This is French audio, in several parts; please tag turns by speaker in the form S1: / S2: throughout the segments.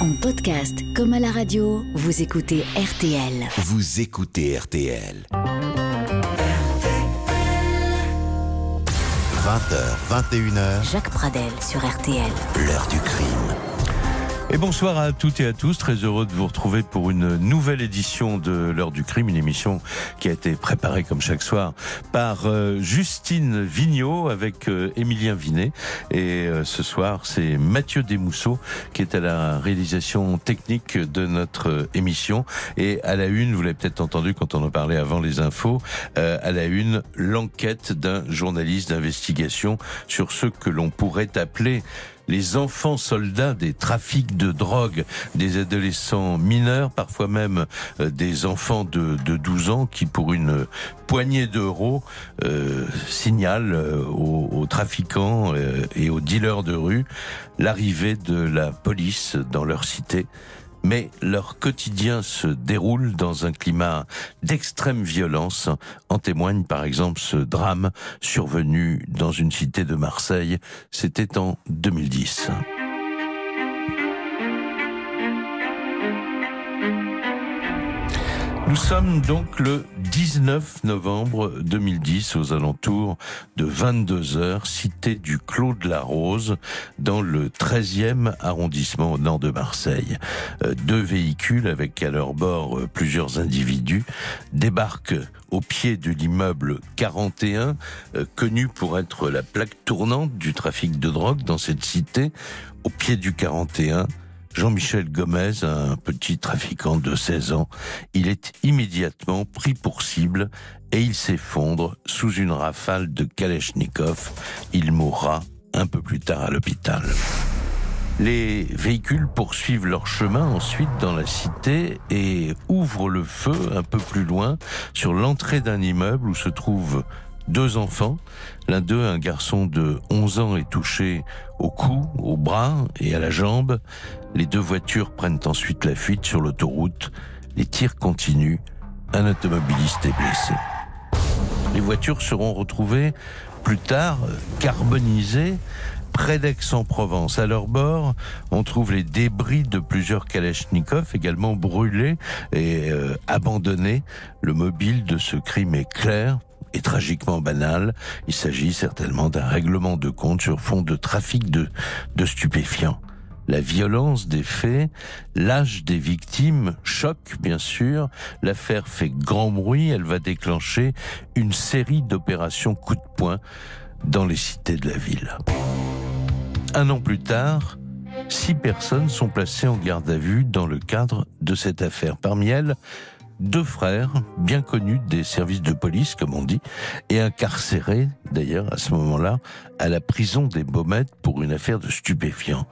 S1: En podcast comme à la radio, vous écoutez RTL.
S2: Vous écoutez RTL. 20h, 21h,
S1: Jacques Pradel sur RTL.
S2: l'heure du crime.
S3: Et bonsoir à toutes et à tous, très heureux de vous retrouver pour une nouvelle édition de l'heure du crime, une émission qui a été préparée comme chaque soir par euh, Justine Vignot avec euh, Émilien Vinet. Et euh, ce soir, c'est Mathieu Desmousseaux qui est à la réalisation technique de notre émission. Et à la une, vous l'avez peut-être entendu quand on en parlait avant les infos, à la une, l'enquête d'un journaliste d'investigation sur ce que l'on pourrait appeler les enfants soldats des trafics de drogue, des adolescents mineurs, parfois même euh, des enfants de, de 12 ans qui, pour une poignée d'euros, euh, signalent euh, aux, trafiquants et aux dealers de rue l'arrivée de la police dans leur cité mais leur quotidien se déroule dans un climat d'extrême violence. En témoigne par exemple ce drame survenu dans une cité de Marseille. C'était en 2010. Nous sommes donc le 19 novembre 2010 aux alentours de 22 heures, cité du Clos de la Rose, dans le 13e arrondissement au nord de Marseille. Euh, Deux véhicules avec à leur bord euh, plusieurs individus débarquent au pied de l'immeuble 41, euh, connu pour être la plaque tournante du trafic de drogue dans cette cité. Au pied du 41, Jean-Michel Gomez, un petit trafiquant de 16 ans, il est immédiatement pris pour cible et il s'effondre sous une rafale de Kalachnikov. Il mourra un peu plus tard à l'hôpital. Les véhicules poursuivent leur chemin ensuite dans la cité et ouvrent le feu un peu plus loin sur l'entrée d'un immeuble où se trouvent deux enfants. L'un d'eux, un garçon de 11 ans, est touché au cou, au bras et à la jambe. Les deux voitures prennent ensuite la fuite sur l'autoroute. Les tirs continuent. Un automobiliste est blessé. Les voitures seront retrouvées plus tard carbonisées près d'Aix-en-Provence. À leur bord, on trouve les débris de plusieurs Kalachnikov également brûlés et euh, abandonnés. Le mobile de ce crime est clair et tragiquement banal. Il s'agit certainement d'un règlement de compte sur fond de trafic de, de stupéfiants. La violence des faits, l'âge des victimes choque bien sûr. L'affaire fait grand bruit. Elle va déclencher une série d'opérations coup de poing dans les cités de la ville. Un an plus tard, six personnes sont placées en garde à vue dans le cadre de cette affaire. Parmi elles, deux frères, bien connus des services de police, comme on dit, et incarcérés, d'ailleurs, à ce moment-là, à la prison des Baumettes pour une affaire de stupéfiants.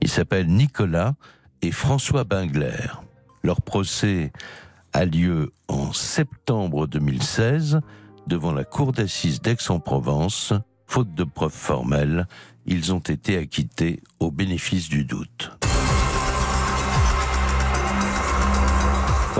S3: Ils s'appellent Nicolas et François Bingler. Leur procès a lieu en septembre 2016 devant la cour d'assises d'Aix-en-Provence. Faute de preuves formelles, ils ont été acquittés au bénéfice du doute.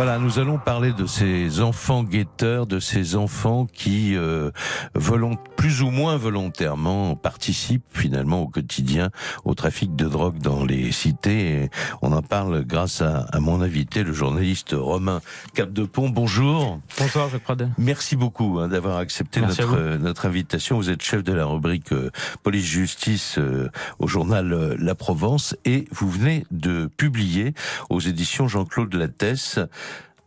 S3: Voilà, nous allons parler de ces enfants guetteurs, de ces enfants qui, euh, volont, plus ou moins volontairement, participent finalement au quotidien au trafic de drogue dans les cités. Et on en parle grâce à, à mon invité, le journaliste Romain Capdepont. Bonjour.
S4: Bonsoir, Jacques Pradel.
S3: Merci beaucoup hein, d'avoir accepté
S4: Merci
S3: notre euh, notre invitation. Vous êtes chef de la rubrique euh, police justice euh, au journal euh, La Provence et vous venez de publier aux éditions Jean-Claude Lattès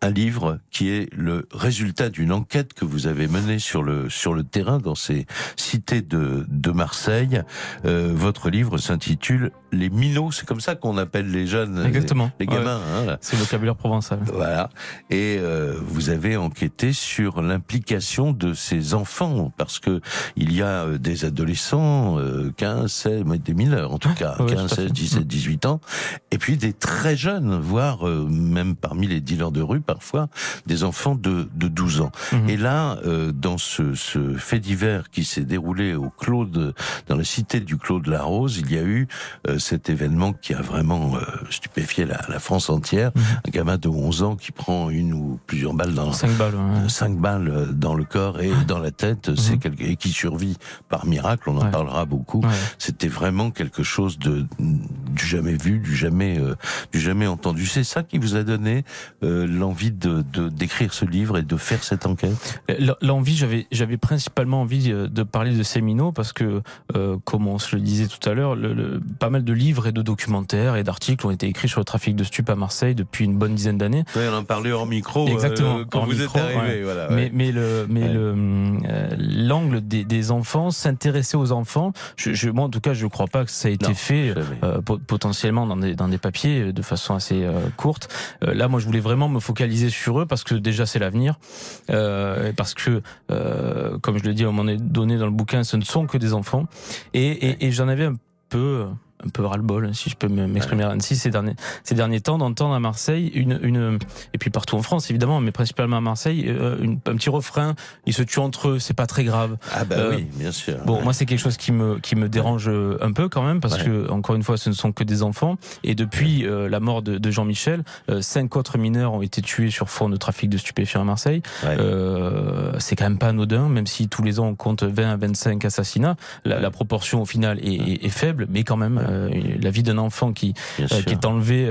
S3: un livre qui est le résultat d'une enquête que vous avez menée sur le sur le terrain dans ces cités de de Marseille. Euh, votre livre s'intitule Les minots, c'est comme ça qu'on appelle les jeunes,
S4: Exactement.
S3: les, les
S4: Ouais.
S3: gamins. hein.
S4: C'est le vocabulaire provençal.
S3: Voilà. Et euh, vous avez enquêté sur l'implication de ces enfants, parce que il y a euh, des adolescents, euh, 15, 16, mais des mineurs en tout cas,
S4: ouais,
S3: 15,
S4: tout à fait.
S3: 16, 17, 18 ans, et puis des très jeunes, voire euh, même parmi les dealers de rue, parfois des enfants de, de 12 ans.
S4: Mhm.
S3: Et là, euh, dans ce, ce fait divers qui s'est déroulé au Clos de, dans la cité du Clos de la Rose, il y a eu euh, cet événement qui a vraiment euh, stupéfié la, la France entière.
S4: Mhm.
S3: Un gamin de 11 ans qui prend une ou plusieurs balles dans
S4: 5 balles. ouais.
S3: cinq balles euh, dans le corps et dans la tête, c'est
S4: Mhm.
S3: quelque, et qui survit par miracle, on en
S4: Ouais.
S3: parlera beaucoup.
S4: Ouais.
S3: C'était vraiment quelque chose de du jamais vu, du jamais euh, du jamais entendu. C'est ça qui vous a donné euh, l'envie de de- d'écrire ce livre et de faire cette enquête.
S4: L- L'envie, j'avais, j'avais principalement envie euh, de parler de minots parce que, euh, comme on se le disait tout à l'heure, le, le- pas mal de livres et de documentaires et d'articles ont été écrits sur le trafic de stupes à Marseille depuis une bonne dizaine d'années.
S3: Oui, on en parlait hors micro
S4: Exactement,
S3: euh, quand
S4: hors
S3: vous
S4: micro,
S3: êtes arrivé.
S4: ouais.
S3: Voilà,
S4: Mais,
S3: ouais.
S4: mais le, mais
S3: Ouais.
S4: le, euh, l'angle des, des enfants, s'intéresser aux enfants, je, je, moi en tout cas, je ne crois pas que ça a été
S3: Non,
S4: fait. Euh, potentiellement dans des, dans des papiers euh, de façon assez euh, courte. Euh, là, moi, je voulais vraiment me focaliser sur eux parce que déjà, c'est l'avenir. Euh, et parce que, euh, comme je le dis à un moment donné dans le bouquin, ce ne sont que des enfants. Et, et, et j'en avais un peu un peu ras-le-bol, si je peux me- m'exprimer ainsi, ces derniers, ces derniers temps, d'entendre à Marseille, une, une, et puis partout en France évidemment, mais principalement à Marseille, euh, une, un petit refrain, ils se tuent entre eux, c'est pas très grave.
S3: Ah bah
S4: euh,
S3: oui, bien sûr.
S4: Bon,
S3: Ouais.
S4: moi, c'est quelque chose qui me qui me dérange euh, un peu quand même parce
S3: Ouais.
S4: que encore une fois, ce ne sont que des enfants. Et depuis euh, la mort de, de Jean-Michel, euh, cinq autres mineurs ont été tués sur fond de trafic de stupéfiants à Marseille.
S3: Ouais.
S4: Euh, c'est quand même pas anodin, même si tous les ans on compte 20 à 25 assassinats. La,
S3: Ouais.
S4: la proportion au final est, est- est faible, mais quand même, la vie d'un enfant qui euh, qui est enlevé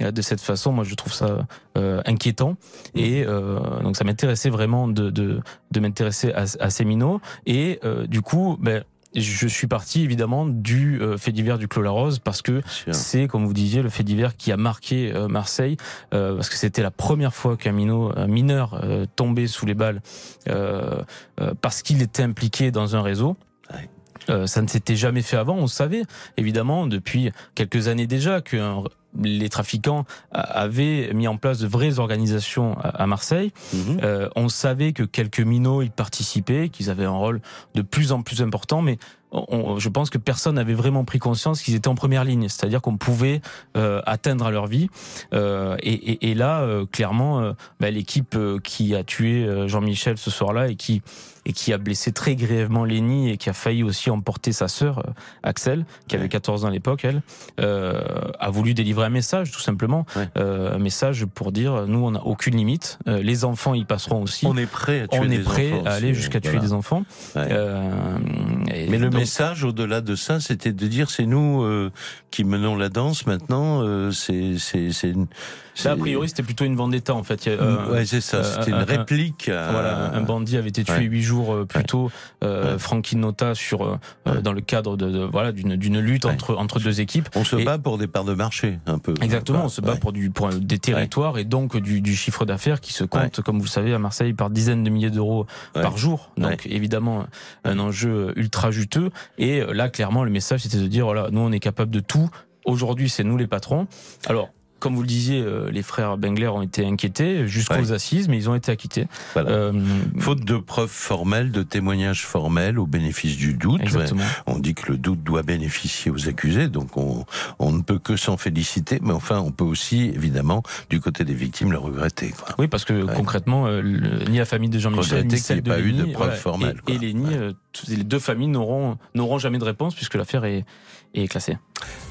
S4: euh, de cette façon, moi je trouve ça euh, inquiétant. Et euh, donc ça m'intéressait vraiment de, de, de m'intéresser à, à ces minots. Et euh, du coup, ben, je suis parti évidemment du euh, fait divers du Clos la Rose parce que c'est, comme vous disiez, le fait divers qui a marqué euh, Marseille, euh, parce que c'était la première fois qu'un mineur euh, tombait sous les balles euh, euh, parce qu'il était impliqué dans un réseau.
S3: Ouais.
S4: Euh, ça ne s'était jamais fait avant. On savait évidemment depuis quelques années déjà que un- les trafiquants avaient mis en place de vraies organisations à, à Marseille.
S3: Mhm.
S4: Euh, on savait que quelques minots y participaient, qu'ils avaient un rôle de plus en plus important, mais on- je pense que personne n'avait vraiment pris conscience qu'ils étaient en première ligne, c'est-à-dire qu'on pouvait euh, atteindre à leur vie. Euh, et, et- et là, euh, clairement, euh, bah, l'équipe euh, qui a tué euh, Jean-Michel ce soir-là et qui et qui a blessé très grièvement Lénie et qui a failli aussi emporter sa sœur Axel, qui avait
S3: Ouais.
S4: 14 ans à l'époque, elle, euh, a voulu délivrer un message, tout simplement,
S3: Ouais.
S4: Euh, un message pour dire nous on n'a aucune limite, Euh, les enfants y passeront aussi.
S3: On est prêt à tuer
S4: On est prêt
S3: enfants
S4: à aller jusqu'à tuer des enfants.
S3: Ouais.
S4: Euh, et
S3: Mais le message, au-delà de ça, c'était de dire c'est nous euh, qui menons la danse maintenant. euh, c'est.
S4: Là, a priori, c'était plutôt une vendetta en fait. A, euh,
S3: ouais, c'est ça.
S4: euh,
S3: C'était
S4: un-
S3: une réplique. à-
S4: Voilà, un bandit avait été tué
S3: Ouais.
S4: huit jours euh, plus tôt, euh. Frankie Nota sur euh, euh, dans le cadre de, de- voilà d'une d'une lutte entre entre deux équipes.
S3: On se
S4: Et-
S3: bat pour des parts de marché, un peu.
S4: Exactement, on se bat pour du pour des territoires et donc du, du chiffre d'affaires qui se compte, comme vous le savez, à Marseille par dizaines de milliers d'euros par jour. Donc évidemment un enjeu ultra juteux. Et euh, là, clairement, le message c'était de dire voilà, nous on est capable de tout. Aujourd'hui, c'est nous les patrons. Alors. Comme vous le disiez, euh, les frères Bengler ont été inquiétés jusqu'aux
S3: Ouais.
S4: assises, mais ils ont été acquittés.
S3: Voilà.
S4: Euh,
S3: Faute de preuves formelles, de témoignages formels, au bénéfice du doute.
S4: exactement.
S3: On dit que le doute doit bénéficier aux accusés, donc on, on ne peut que s'en féliciter, mais enfin on peut aussi, évidemment, du côté des victimes, le regretter. Quoi.
S4: Oui, parce que
S3: Ouais.
S4: concrètement, euh, le- ni la famille de Jean-Michel, ni
S3: qu'il n'y
S4: celle
S3: ait
S4: de
S3: pas eu de preuves
S4: voilà,
S3: formelles,
S4: Et,
S3: quoi.
S4: et Lénie,
S3: Ouais.
S4: Les deux familles n'auront n'auront jamais de réponse puisque l'affaire est, est classée.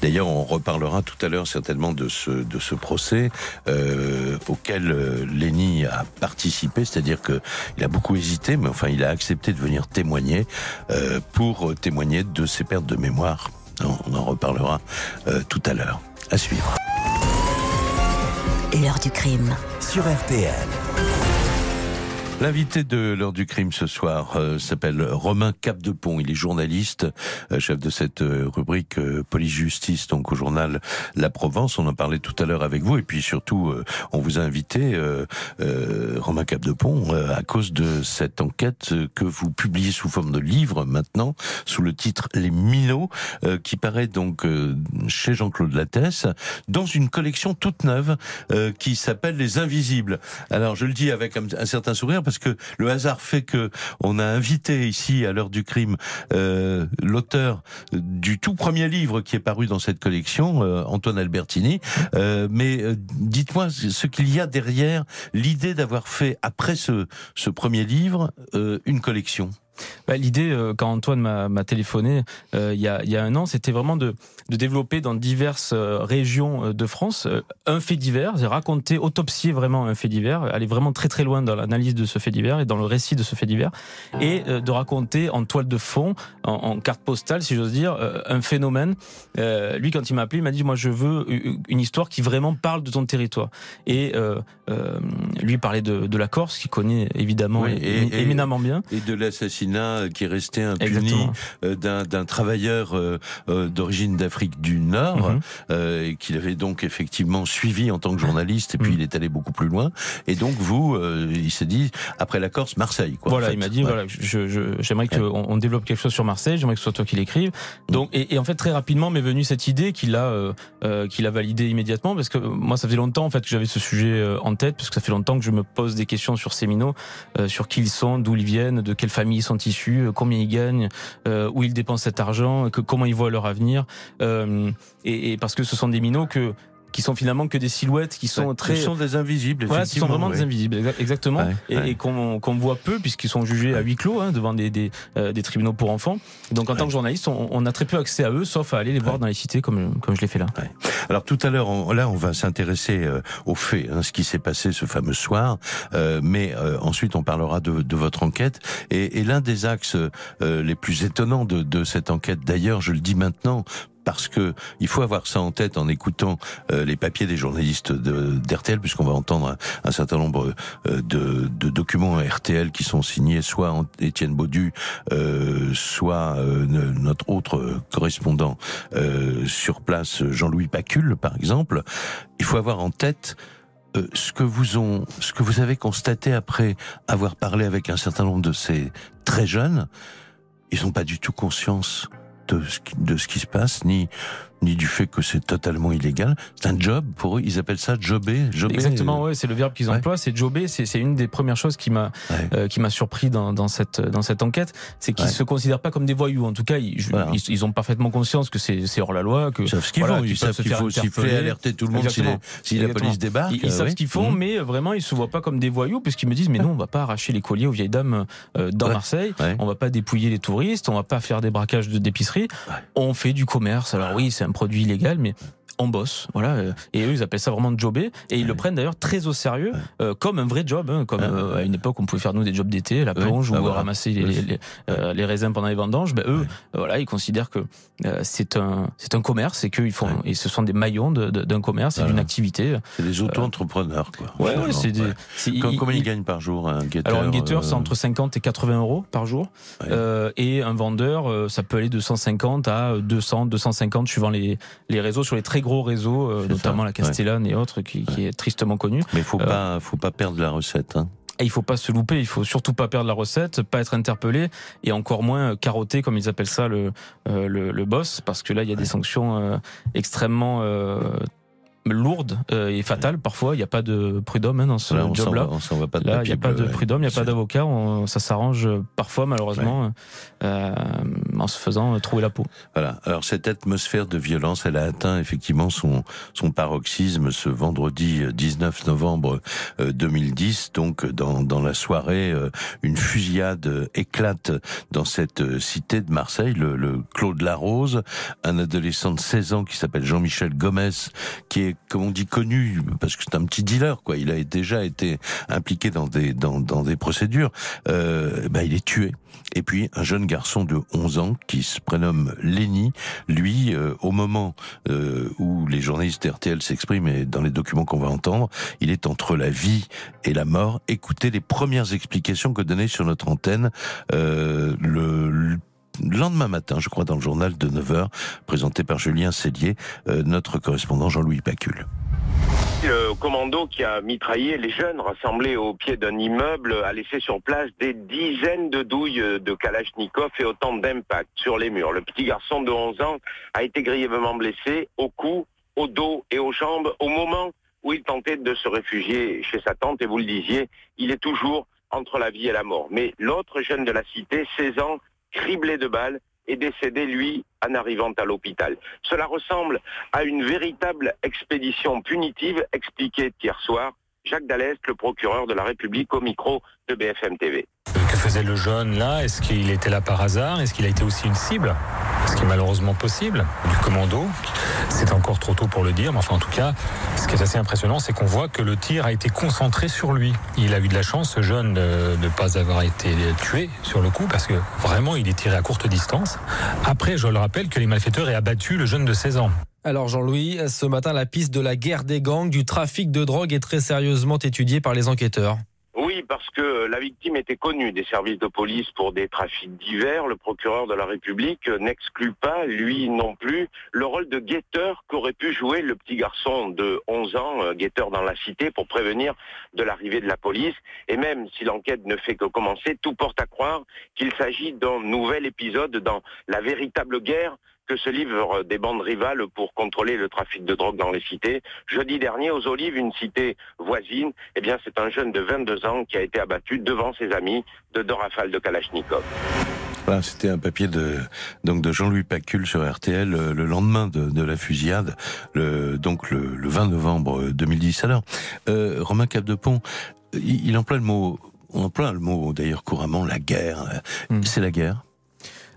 S3: D'ailleurs, on reparlera tout à l'heure certainement de ce de ce procès euh, auquel euh, Lenny a participé, c'est-à-dire que il a beaucoup hésité, mais enfin il a accepté de venir témoigner euh, pour témoigner de ses pertes de mémoire. On on en reparlera euh, tout à l'heure. À suivre.
S1: L'heure du crime.
S2: Sur RTL.
S3: L'invité de l'heure du crime ce soir euh, s'appelle Romain Capdepont. Il est journaliste, euh, chef de cette euh, rubrique euh, police-justice, donc au journal La Provence. On en parlait tout à l'heure avec vous, et puis surtout, on vous a invité, Romain Capdepont, à cause de cette enquête que vous publiez sous forme de livre maintenant, sous le titre Les Minots, qui paraît donc chez Jean-Claude Lattès, dans une collection toute neuve qui s'appelle Les Invisibles. Alors je le dis avec un certain sourire parce que le hasard fait que on a invité ici à l'heure du crime euh, l'auteur du tout premier livre qui est paru dans cette collection, euh, Antoine Albertini. Euh, mais euh, dites-moi ce qu'il y a derrière l'idée d'avoir fait après ce, ce premier livre une collection.
S4: Bah, L'idée, euh, quand Antoine m'a téléphoné euh, il, y a, il y a un an, c'était vraiment de, de développer dans diverses euh, régions de France un fait divers, raconter, autopsier vraiment un fait divers, aller vraiment très très loin dans l'analyse de ce fait divers et dans le récit de ce fait divers, et de raconter en toile de fond, en, en carte postale, si j'ose dire, un phénomène. lui, quand il m'a appelé, il m'a dit, moi je veux une histoire qui vraiment parle de ton territoire. Et lui parlait de, de la Corse, qu'il connaît évidemment et, éminemment bien.
S3: Et de l'assassinat qui est resté impuni euh, d'un travailleur euh, euh, d'origine d'Afrique du Nord et qu'il avait donc effectivement suivi en tant que journaliste et puis mhm. il est allé beaucoup plus loin et donc vous il s'est dit après la Corse Marseille quoi.
S4: Voilà, il m'a dit voilà, j'aimerais je, qu'on on développe quelque chose sur Marseille, j'aimerais que ce soit toi qui l'écrive. Donc et, et, en fait très rapidement m'est venue cette idée qu'il a qu'il a validé immédiatement parce que moi ça faisait longtemps en fait que j'avais ce sujet en tête parce que ça fait longtemps que je me pose des questions sur ces minots, sur qui ils sont, d'où ils viennent, de quelle famille ils sont issus, euh, combien ils gagnent, euh, où ils dépensent cet argent, comment ils voient leur avenir. Euh, et, parce que ce sont des minots que qui sont finalement que des silhouettes qui sont très.
S3: Ce sont des invisibles.
S4: Voilà, ce sont vraiment des invisibles, exactement, et, et qu'on voit peu puisqu'ils sont jugés à huis clos hein, devant des, des, euh, des, tribunaux pour enfants. Donc en tant que journaliste, on, on, a très peu accès à eux, sauf à aller les voir dans les cités comme comme je l'ai fait là.
S3: Alors tout à l'heure, là, on va s'intéresser euh, aux faits, hein, ce qui s'est passé ce fameux soir, euh, mais euh, ensuite on parlera de, de votre enquête. Et, et l'un des axes les plus étonnants de, de cette enquête, d'ailleurs, je le dis maintenant, parce que il faut avoir ça en tête en écoutant euh, les papiers des journalistes d'RTL, puisqu'on va entendre un, certain nombre euh, de, de, documents RTL qui sont signés soit en Étienne Baudu, euh, soit notre autre correspondant sur place, Jean-Louis Pacul, par exemple. Il faut avoir en tête ce que vous ont, ce que vous avez constaté après avoir parlé avec un certain nombre de ces très jeunes, ils n'ont pas du tout conscience de ce, qui, de ce qui se passe, ni ni du fait que c'est totalement illégal. C'est un job pour eux. Ils appellent ça jobber. jobber
S4: Exactement, ouais, c'est le verbe qu'ils emploient. C'est jobber. C'est une des premières choses qui m'a euh, qui m'a surpris dans, dans cette dans cette enquête, c'est qu'ils se considèrent pas comme des voyous. En tout cas, ils, ils, ont parfaitement conscience que c'est hors la loi, que
S3: ils savent ce qu'ils font. Ils, savent qu'il faut siffler, alerter tout le monde si, si la police débarque.
S4: Ils, savent ce qu'ils font, mmh. mais vraiment ils se voient pas comme des voyous, puisqu'ils me disent mais non, on va pas arracher les colliers aux vieilles dames euh, dans Marseille. On va pas dépouiller les touristes. On va pas faire des braquages d'épicerie. On fait du commerce. Alors oui, c'est un produit illégal, mais on bosse, voilà. Euh, et eux, ils appellent ça vraiment jobber. Et ils le prennent d'ailleurs très au sérieux, euh, comme un vrai job, hein, comme euh, à une époque on pouvait faire nous des jobs d'été, la plonge ou ramasser les, les, raisins pendant les vendanges. Ben eux, voilà, ils considèrent que c'est un c'est un commerce et qu'ils font et ce sont des maillons d'un commerce et d'une activité.
S3: C'est des auto-entrepreneurs, quoi.
S4: Ouais, c'est des.
S3: Combien ils, gagnent par jour un guetteur
S4: Alors un guetteur, c'est entre 50 et 80 euros par jour, et un vendeur, ça peut aller de 150 à 200, 250 suivant les les réseaux sur les très gros réseau, euh, notamment la Castellane et autres, qui, est tristement connu.
S3: Mais il faut euh, pas, faut pas perdre la recette. Hein.
S4: Et il faut pas se louper, il faut surtout pas perdre la recette, pas être interpellé et encore moins carotter comme ils appellent ça le euh, le, le, boss parce que là il y a des sanctions extrêmement lourde euh, et fatale parfois. Il n'y a pas de prud'homme hein, dans ce job-là. Là, il n'y a pas de prud'homme, il n'y a pas d'avocat. Ça s'arrange parfois, malheureusement, euh, en se faisant trouver la peau.
S3: Voilà. Alors cette atmosphère de violence, elle a atteint effectivement son son paroxysme ce vendredi 19 novembre 2010. Donc dans dans la soirée, euh, une fusillade éclate dans cette cité de Marseille, le, le Clos de la Rose, un adolescent de 16 ans qui s'appelle Jean-Michel Gomez, qui est comme on dit, connu, parce que c'est un petit dealer, quoi. Il a déjà été impliqué dans des, dans, dans des procédures. Euh, bah, il est tué. Et puis un jeune garçon de 11 ans qui se prénomme Lenny, lui, euh, au moment euh, où les journalistes RTL s'expriment et dans les documents qu'on va entendre, il est entre la vie et la mort. Écoutez les premières explications que donnait sur notre antenne euh, le lendemain matin, je crois, dans le journal de 9h, présenté par Julien Cellier, euh, notre correspondant Jean-Louis Pacul.
S5: Le commando qui a mitraillé les jeunes rassemblés au pied d'un immeuble a laissé sur place des dizaines de douilles de Kalachnikov et autant d'impacts sur les murs. Le petit garçon de 11 ans a été grièvement blessé au cou, au dos et aux jambes au moment où il tentait de se réfugier chez sa tante et vous le disiez, il est toujours entre la vie et la mort. Mais l'autre jeune de la cité, 16 ans, criblé de balles, est décédé, lui, en arrivant à l'hôpital. Cela ressemble à une véritable expédition punitive, expliquée hier soir Jacques Dallest, le procureur de la République, au micro de BFM TV.
S6: Faisait le jeune là Est-ce qu'il était là par hasard? Est-ce qu'il a été aussi une cible? Ce qui est malheureusement possible. Du commando, c'est encore trop tôt pour le dire, mais enfin en tout cas, ce qui est assez impressionnant, c'est qu'on voit que le tir a été concentré sur lui. Il a eu de la chance, ce jeune, de ne pas avoir été tué sur le coup, parce que vraiment, il est tiré à courte distance. Après, je le rappelle que les malfaiteurs aient abattu le jeune de 16 ans.
S7: Alors Jean-Louis, ce matin, la piste de la guerre des gangs, du trafic de drogue est très sérieusement étudiée par les enquêteurs.
S5: Oui, parce que la victime était connue des services de police pour des trafics divers. Le procureur de la République n'exclut pas, lui non plus, le rôle de guetteur qu'aurait pu jouer le petit garçon de 11 ans, euh, guetteur dans la cité, pour prévenir de l'arrivée de la police. Et même si l'enquête ne fait que commencer, tout porte à croire qu'il s'agit d'un nouvel épisode dans la véritable guerre que se livrent des bandes rivales pour contrôler le trafic de drogue dans les cités. Jeudi dernier, aux Olives, une cité voisine, eh bien, c'est un jeune de 22 ans qui a été abattu devant ses amis de deux rafales de Kalachnikov.
S3: Voilà, C'était un papier de donc de Jean-Louis Pacul sur RTL euh, le lendemain de, de la fusillade, le, donc le, le 20 novembre 2010. Alors, euh, Romain Capdepont, il, il emploie le mot, on emploie le mot d'ailleurs couramment la guerre.
S4: Hmm.
S3: C'est la guerre?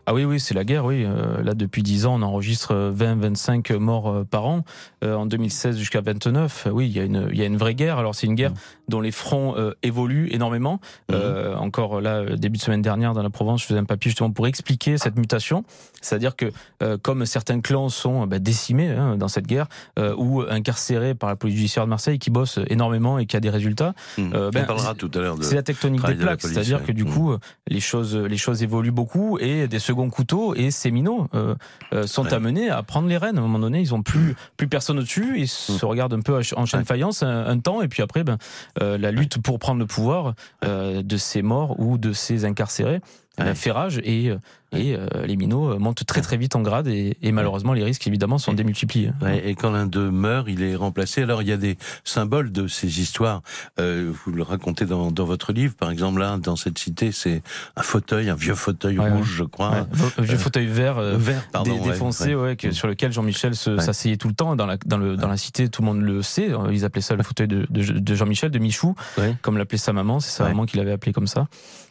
S4: Ah oui, oui, c'est la guerre, oui. Euh, là, depuis 10 ans, on enregistre 20-25 morts euh, par an. Euh, en 2016 jusqu'à 29, oui, il y, a une, il y a une vraie guerre. Alors, c'est une guerre
S3: Mmh.
S4: Dont les fronts euh, évoluent énormément. Euh, encore là, début de semaine dernière, dans la Provence, je faisais un papier justement pour expliquer cette mutation. C'est-à-dire que, euh, comme certains clans sont bah, décimés hein, dans cette guerre, euh, ou incarcérés par la police judiciaire de Marseille, qui bosse énormément et qui a des résultats,
S3: Mmh.
S4: Euh,
S3: on
S4: ben,
S3: parlera tout à l'heure de.
S4: c'est la tectonique des
S3: de
S4: plaques, c'est-à-dire
S3: ouais.
S4: que du
S3: Mm.
S4: coup, les choses, les choses évoluent beaucoup et des seconds couteaux et ces minots euh, euh, sont
S3: Ouais.
S4: amenés à prendre les rênes. À un moment donné, ils ont plus plus personne au-dessus, ils se regardent un peu en chaîne.
S3: Ouais.
S4: faïence un, un temps et puis après, ben euh, la lutte pour prendre le pouvoir euh, de ces morts ou de ces incarcérés
S3: Ouais.
S4: euh, fait rage et euh, et euh, les minots euh, montent très très vite en grade et, et malheureusement les risques évidemment sont démultipliés.
S3: Ouais, et quand l'un d'eux meurt, il est remplacé. Alors il y a des symboles de ces histoires. Euh, vous le racontez dans, dans votre livre, par exemple là, dans cette cité, c'est un fauteuil, un vieux fauteuil
S4: Ouais,
S3: rouge, je crois,
S4: vo- vieux fauteuil vert.
S3: vert, pardon,
S4: dé- défoncé, que- sur lequel Jean-Michel s'asseyait tout le temps. Dans la, dans, le, dans la cité, tout le monde le sait. euh, Ils appelaient ça le fauteuil de, de, de Jean-Michel, de Michou, comme l'appelait sa maman. C'est sa maman qui l'avait appelé comme ça.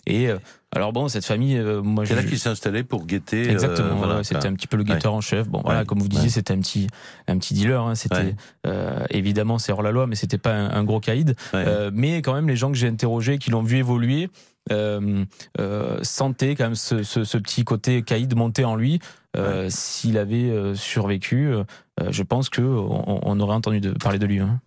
S4: Et alors bon, cette famille, euh, moi,
S3: C'est là qu'il s'est installé pour guetter. euh,
S4: Exactement,
S3: voilà,
S4: c'était un petit peu le guetteur en chef. Bon, voilà,
S3: Ouais.
S4: comme vous disiez,
S3: Ouais.
S4: c'était un petit, un petit dealer. Hein, c'était euh, évidemment c'est hors la loi, mais c'était pas un, un gros caïd. mais quand même, les gens que j'ai interrogés, qui l'ont vu évoluer, sentaient quand même ce, ce, ce petit côté caïd monter en lui. Euh, S'il avait euh, survécu, je pense que on, on aurait entendu parler de lui. hein.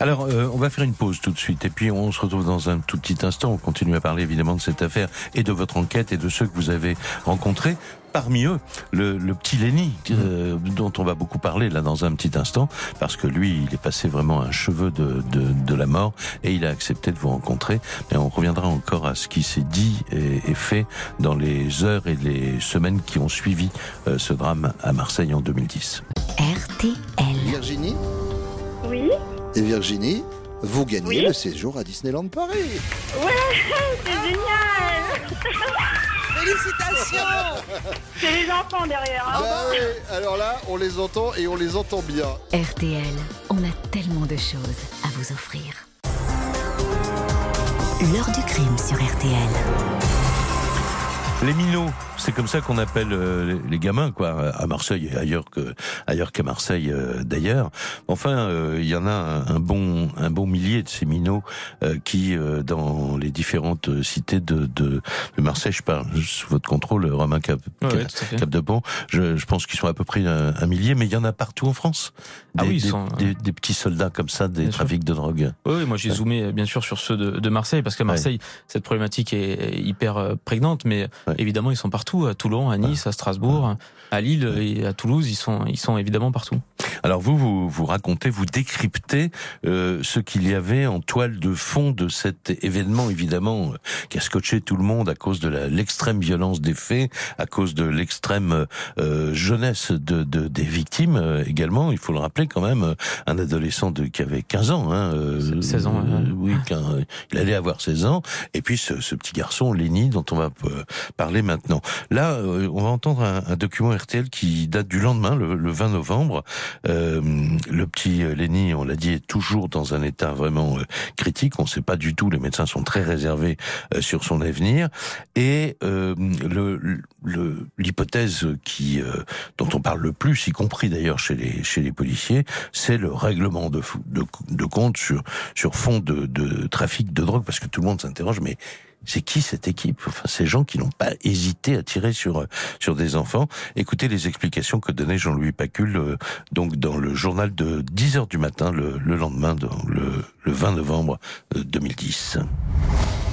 S3: Alors, euh, on va faire une pause tout de suite, et puis on se retrouve dans un tout petit instant. On continue à parler évidemment de cette affaire et de votre enquête et de ceux que vous avez rencontrés. Parmi eux, le, petit Lenny, euh, dont on va beaucoup parler là dans un petit instant, parce que lui, il est passé vraiment un cheveu de, la mort, et il a accepté de vous rencontrer. Mais on reviendra encore à ce qui s'est dit et, fait dans les heures et les semaines qui ont suivi euh, ce drame à Marseille en 2010.
S1: RTL.
S8: Virginie
S9: Oui,
S8: Et Virginie, vous gagnez
S9: Oui.
S8: le séjour à Disneyland Paris.
S9: c'est génial
S8: Félicitations
S9: C'est les enfants derrière. hein.
S8: Bah oui, alors là, on les entend et on les entend bien.
S1: RTL, on a tellement de choses à vous offrir. L'heure du crime sur RTL.
S3: Les minots, c'est comme ça qu'on appelle euh, les- gamins, quoi, à Marseille et ailleurs que ailleurs qu'à Marseille euh, d'ailleurs. Enfin, euh, il y en a un, un bon un bon millier de ces minots euh, qui, euh, dans les différentes euh, cités de, de, de Marseille, je parle sous votre contrôle, Romain Cap,
S4: Ouais,
S3: Cap-
S4: ouais,
S3: de Pont, je, je pense qu'ils sont à peu près un, un millier, mais il y en a partout en France.
S4: Ah
S3: Des,
S4: oui, ils
S3: des-
S4: sont, euh,
S3: des- des petits soldats comme ça, des
S4: Bien sûr.
S3: trafics de drogue.
S4: Oui, oui, moi j'ai
S3: Ouais.
S4: zoomé euh, bien sûr sur ceux de, de Marseille parce qu'à Marseille cette problématique est hyper euh, prégnante, mais Évidemment, ils sont partout, à Toulon, à Nice, à Strasbourg, à Lille et à Toulouse, ils sont, ils sont évidemment partout.
S3: Alors vous, vous, vous racontez, vous décryptez euh, ce qu'il y avait en toile de fond de cet événement, évidemment, euh, qui a scotché tout le monde à cause de l'extrême violence des faits, à cause de l'extrême euh, jeunesse de, de- des victimes euh, également. Il faut le rappeler quand même, euh, un adolescent de, qui avait 15 ans. Hein, euh,
S4: 16 ans,
S3: euh,
S4: ouais.
S3: oui, il allait avoir 16 ans. Et puis ce, ce petit garçon, Lenny, dont on va parler maintenant. Là, euh, on va entendre un, un document RTL qui date du lendemain, le, le 20 novembre. Euh, le petit euh, Lenny, on l'a dit, est toujours dans un état vraiment euh, critique. On ne sait pas du tout. Les médecins sont très réservés sur son avenir. Et euh, le- le- l'hypothèse qui euh, dont on parle le plus, y compris d'ailleurs chez les chez les policiers, c'est le règlement de, de de compte sur sur fond de, de trafic de drogue, parce que tout le monde s'interroge, mais c'est qui cette équipe? Ces gens qui n'ont pas hésité à tirer sur des enfants. Écoutez les explications que donnait Jean-Louis Pacul, euh, dans le journal de 10 heures du matin, le, le lendemain, le, le 20 novembre euh, 2010.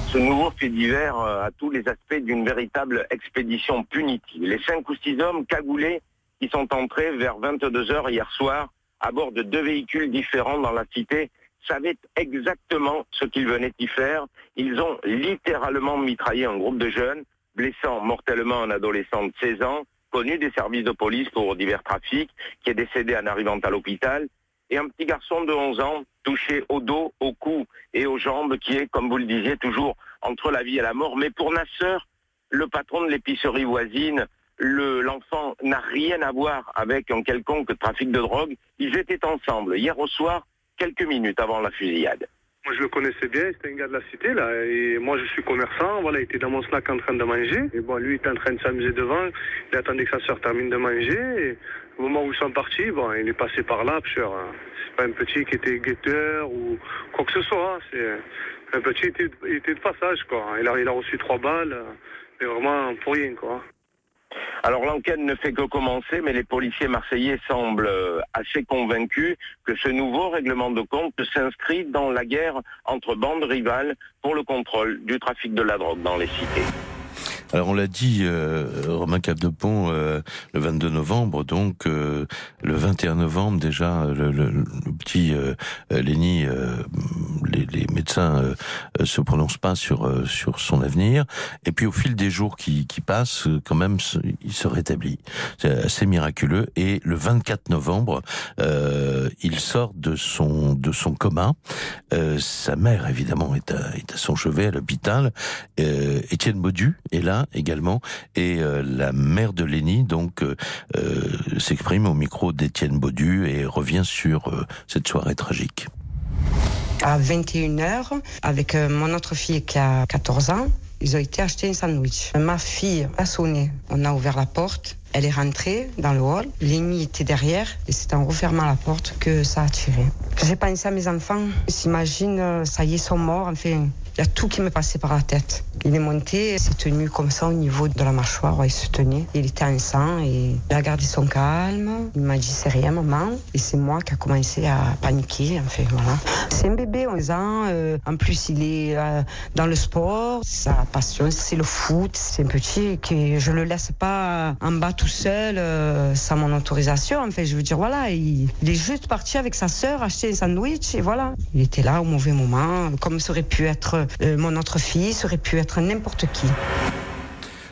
S5: Ce nouveau fait divers euh, a tous les aspects d'une véritable expédition punitive. Les cinq ou six hommes cagoulés qui sont entrés vers 22 heures hier soir à bord de deux véhicules différents dans la cité savaient exactement ce qu'ils venaient y faire. Ils ont littéralement mitraillé un groupe de jeunes, blessant mortellement un adolescent de 16 ans, connu des services de police pour divers trafics, qui est décédé en arrivant à l'hôpital, et un petit garçon de 11 ans touché au dos, au cou et aux jambes, qui est, comme vous le disiez, toujours entre la vie et la mort. Mais pour Nasseur, le patron de l'épicerie voisine, le- l'enfant n'a rien à voir avec un quelconque trafic de drogue. Ils étaient ensemble hier au soir, quelques minutes avant la fusillade.
S10: Moi, je le connaissais bien, c'était un gars de la cité, là. Et moi, je suis commerçant, voilà, il était dans mon snack en train de manger. Et bon, lui, il était en train de s'amuser devant. Il attendait que sa soeur termine de manger. Et au moment où ils sont partis, bon, il est passé par là, euh, c'est pas un petit qui était guetteur ou quoi que ce soit. hein. C'est un petit, il était, était de passage, quoi. Il a, il a reçu trois balles, mais vraiment pour rien, quoi.
S5: Alors l'enquête ne fait que commencer, mais les policiers marseillais semblent euh, assez convaincus que ce nouveau règlement de compte s'inscrit dans la guerre entre bandes rivales pour le contrôle du trafic de la drogue dans les cités.
S3: Alors on l'a dit, euh, Romain Capdepont, euh, le 22 novembre, donc euh, le 21 novembre déjà, le, le- le petit euh, euh, Lenny, euh, les, les médecins se prononcent pas sur sur son avenir, et puis au fil des jours qui, qui passent, quand même, il se rétablit. C'est assez miraculeux. Et le 24 novembre, il sort de son de son coma. Sa mère, évidemment, est à, est à son chevet à l'hôpital. Étienne Baudu est là également et euh, la mère de Lénie donc euh, euh, s'exprime au micro d'Étienne Baudu et revient sur cette soirée tragique.
S11: À 21h, avec mon autre fille qui a 14 ans, ils ont été acheter un sandwich. Ma fille a sonné. On a ouvert la porte. Elle est rentrée dans le hall. L'ennemi était derrière. Et c'est en refermant la porte que ça a tiré. J'ai pensé à mes enfants. Euh, ça y est, ils sont morts. Enfin, il y a tout qui me passait par la tête. Il est monté, il s'est tenu comme ça au niveau de la mâchoire. Il se tenait. Il était en sang et il a gardé son calme. Il m'a dit c'est rien, maman. Et c'est moi qui a commencé à paniquer. Enfin, voilà. C'est un bébé, 11 ans. euh, en plus, il est euh, dans le sport. Sa passion, c'est le foot. C'est un petit que je le laisse pas en bas tout seul euh, sans mon autorisation. Enfin, je veux dire, voilà, il, est juste parti avec sa sœur acheter un sandwich et voilà. Il était là au mauvais moment, comme ça aurait pu être mon autre fille, ça aurait pu être n'importe qui.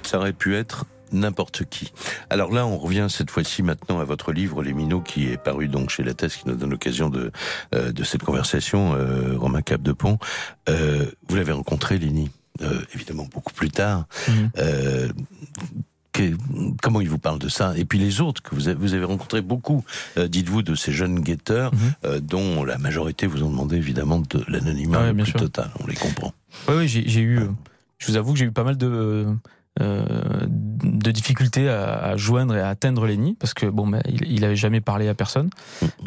S3: Ça aurait pu être n'importe qui. Alors là, on revient cette fois-ci maintenant à votre livre Les Minots qui est paru donc chez La Thèse qui nous donne l'occasion de euh, de cette conversation. Euh, Romain Capdepont, euh, vous l'avez rencontré, Lénie, euh, évidemment beaucoup plus tard.
S4: Mhm.
S3: Que- comment il vous parle de ça Et puis les autres que vous avez, vous avez rencontré beaucoup, euh, dites-vous, de ces jeunes guetteurs,
S4: Mhm.
S3: euh, dont la majorité vous ont demandé évidemment de l'anonymat
S4: Ouais,
S3: plus
S4: sûr.
S3: total. On les comprend.
S4: Oui, oui, j'ai eu. euh, Je vous avoue que j'ai eu pas mal de euh, de difficultés à, à joindre et à atteindre Lenny parce que bon, bah, il, il avait jamais parlé à personne,